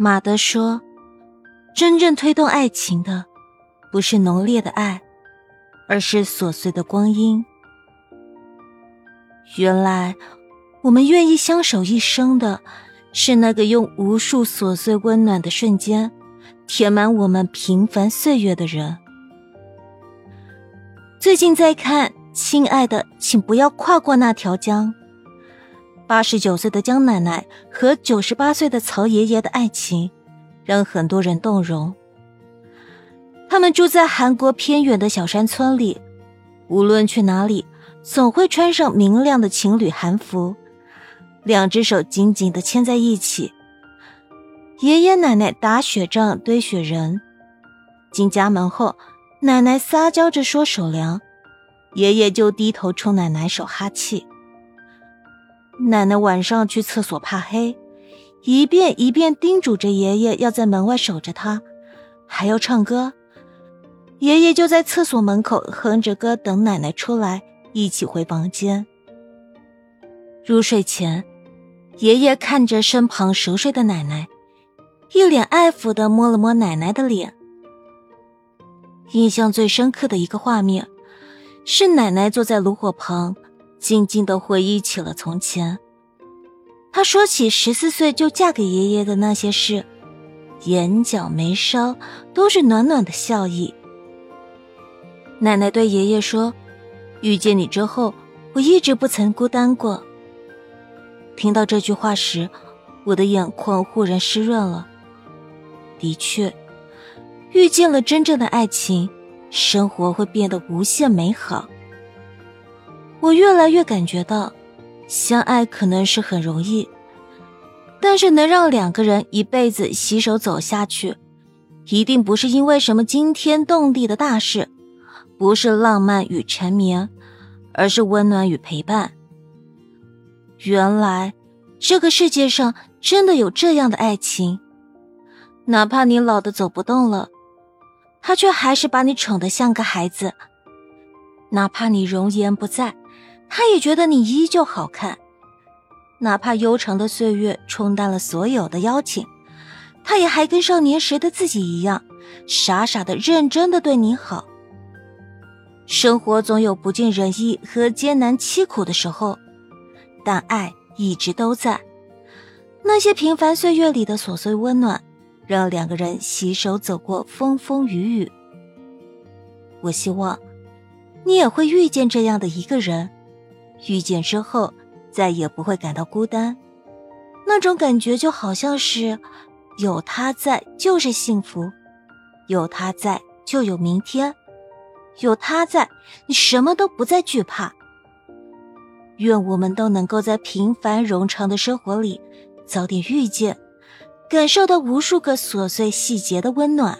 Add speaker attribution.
Speaker 1: 马德说：“真正推动爱情的，不是浓烈的爱，而是琐碎的光阴。原来，我们愿意相守一生的，是那个用无数琐碎温暖的瞬间，填满我们平凡岁月的人。”最近在看《亲爱的，请不要跨过那条江》。八十九岁的江奶奶和九十八岁的曹爷爷的爱情，让很多人动容。他们住在韩国偏远的小山村里，无论去哪里，总会穿上明亮的情侣韩服，两只手紧紧的牵在一起。爷爷奶奶打雪仗、堆雪人，进家门后，奶奶撒娇着说手凉，爷爷就低头冲奶奶手哈气。奶奶晚上去厕所怕黑，一遍一遍叮嘱着爷爷要在门外守着他，还要唱歌。爷爷就在厕所门口哼着歌等奶奶出来，一起回房间。入睡前，爷爷看着身旁熟睡的奶奶，一脸爱抚的摸了摸奶奶的脸。印象最深刻的一个画面，是奶奶坐在炉火旁。静静的回忆起了从前，她说起十四岁就嫁给爷爷的那些事，眼角眉梢都是暖暖的笑意。奶奶对爷爷说：“遇见你之后，我一直不曾孤单过。”听到这句话时，我的眼眶忽然湿润了。的确，遇见了真正的爱情，生活会变得无限美好。我越来越感觉到，相爱可能是很容易，但是能让两个人一辈子携手走下去，一定不是因为什么惊天动地的大事，不是浪漫与缠绵，而是温暖与陪伴。原来，这个世界上真的有这样的爱情，哪怕你老的走不动了，他却还是把你宠得像个孩子；哪怕你容颜不在。他也觉得你依旧好看，哪怕悠长的岁月冲淡了所有的邀请，他也还跟少年时的自己一样，傻傻的、认真的对你好。生活总有不尽人意和艰难凄苦的时候，但爱一直都在。那些平凡岁月里的琐碎温暖，让两个人携手走过风风雨雨。我希望，你也会遇见这样的一个人。遇见之后，再也不会感到孤单，那种感觉就好像是有他在就是幸福，有他在就有明天，有他在你什么都不再惧怕。愿我们都能够在平凡冗长的生活里早点遇见，感受到无数个琐碎细节的温暖。